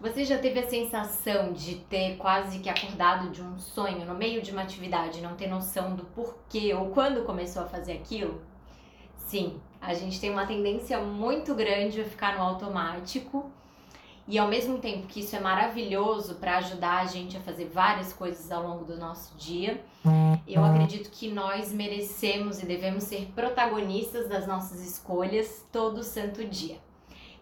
Você já teve a sensação de ter quase que acordado de um sonho no meio de uma atividade, não ter noção do porquê ou quando começou a fazer aquilo? Sim, a gente tem uma tendência muito grande a ficar no automático e ao mesmo tempo que isso é maravilhoso para ajudar a gente a fazer várias coisas ao longo do nosso dia, eu acredito que nós merecemos e devemos ser protagonistas das nossas escolhas todo santo dia.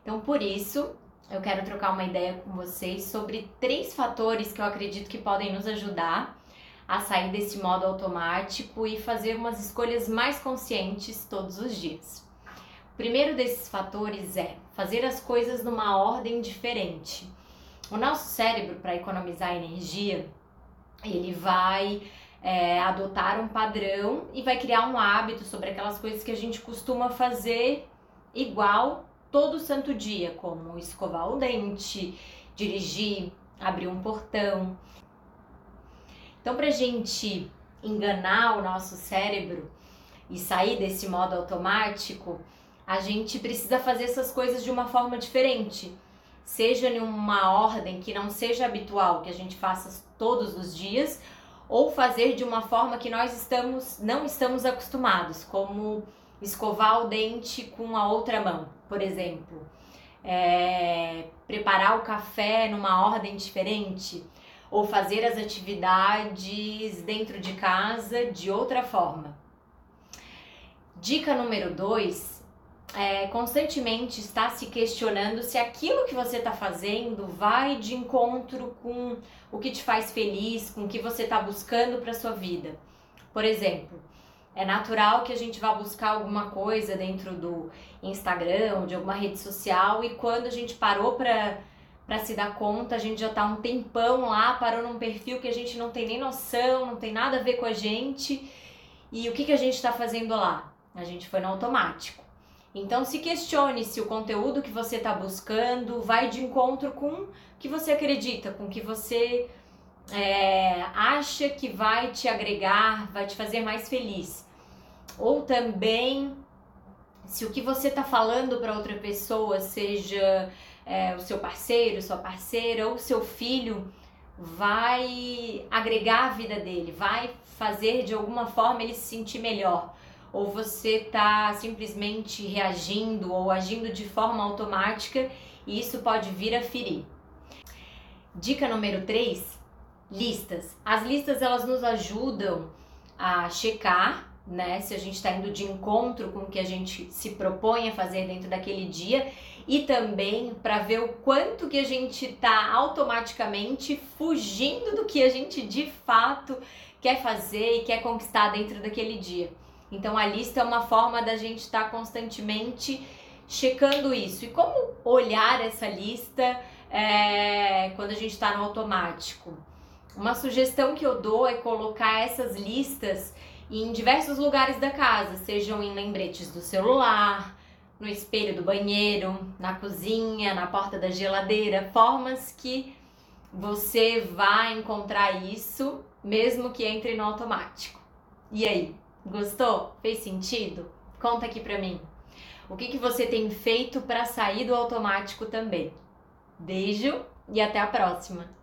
Então, por isso, eu quero trocar uma ideia com vocês sobre três fatores que eu acredito que podem nos ajudar a sair desse modo automático e fazer umas escolhas mais conscientes todos os dias. O primeiro desses fatores é fazer as coisas numa ordem diferente. O nosso cérebro, para economizar energia, ele vai é, adotar um padrão e vai criar um hábito sobre aquelas coisas que a gente costuma fazer igual todo santo dia, como escovar o dente, dirigir, abrir um portão. Então, para a gente enganar o nosso cérebro e sair desse modo automático, a gente precisa fazer essas coisas de uma forma diferente. Seja em uma ordem que não seja habitual, que a gente faça todos os dias, ou fazer de uma forma que nós estamos não estamos acostumados, como escovar o dente com a outra mão, por exemplo. É, preparar o café numa ordem diferente ou fazer as atividades dentro de casa de outra forma. Dica número 2 é constantemente estar se questionando se aquilo que você está fazendo vai de encontro com o que te faz feliz, com o que você está buscando para sua vida. Por exemplo, é natural que a gente vá buscar alguma coisa dentro do Instagram de alguma rede social e quando a gente parou para para se dar conta, a gente já tá um tempão lá, parou num perfil que a gente não tem nem noção, não tem nada a ver com a gente. E o que, que a gente está fazendo lá? A gente foi no automático. Então se questione se o conteúdo que você está buscando vai de encontro com o que você acredita, com o que você é, acha que vai te agregar, vai te fazer mais feliz ou também se o que você está falando para outra pessoa, seja é, o seu parceiro, sua parceira ou seu filho, vai agregar a vida dele, vai fazer de alguma forma ele se sentir melhor. Ou você está simplesmente reagindo ou agindo de forma automática e isso pode vir a ferir. Dica número 3, listas. As listas elas nos ajudam a checar né? Se a gente está indo de encontro com o que a gente se propõe a fazer dentro daquele dia e também para ver o quanto que a gente está automaticamente fugindo do que a gente de fato quer fazer e quer conquistar dentro daquele dia. Então a lista é uma forma da gente estar tá constantemente checando isso. E como olhar essa lista é, quando a gente está no automático? Uma sugestão que eu dou é colocar essas listas em diversos lugares da casa, sejam em lembretes do celular, no espelho do banheiro, na cozinha, na porta da geladeira, formas que você vai encontrar isso mesmo que entre no automático. E aí, gostou? Fez sentido? Conta aqui pra mim. O que, que você tem feito para sair do automático também? Beijo e até a próxima!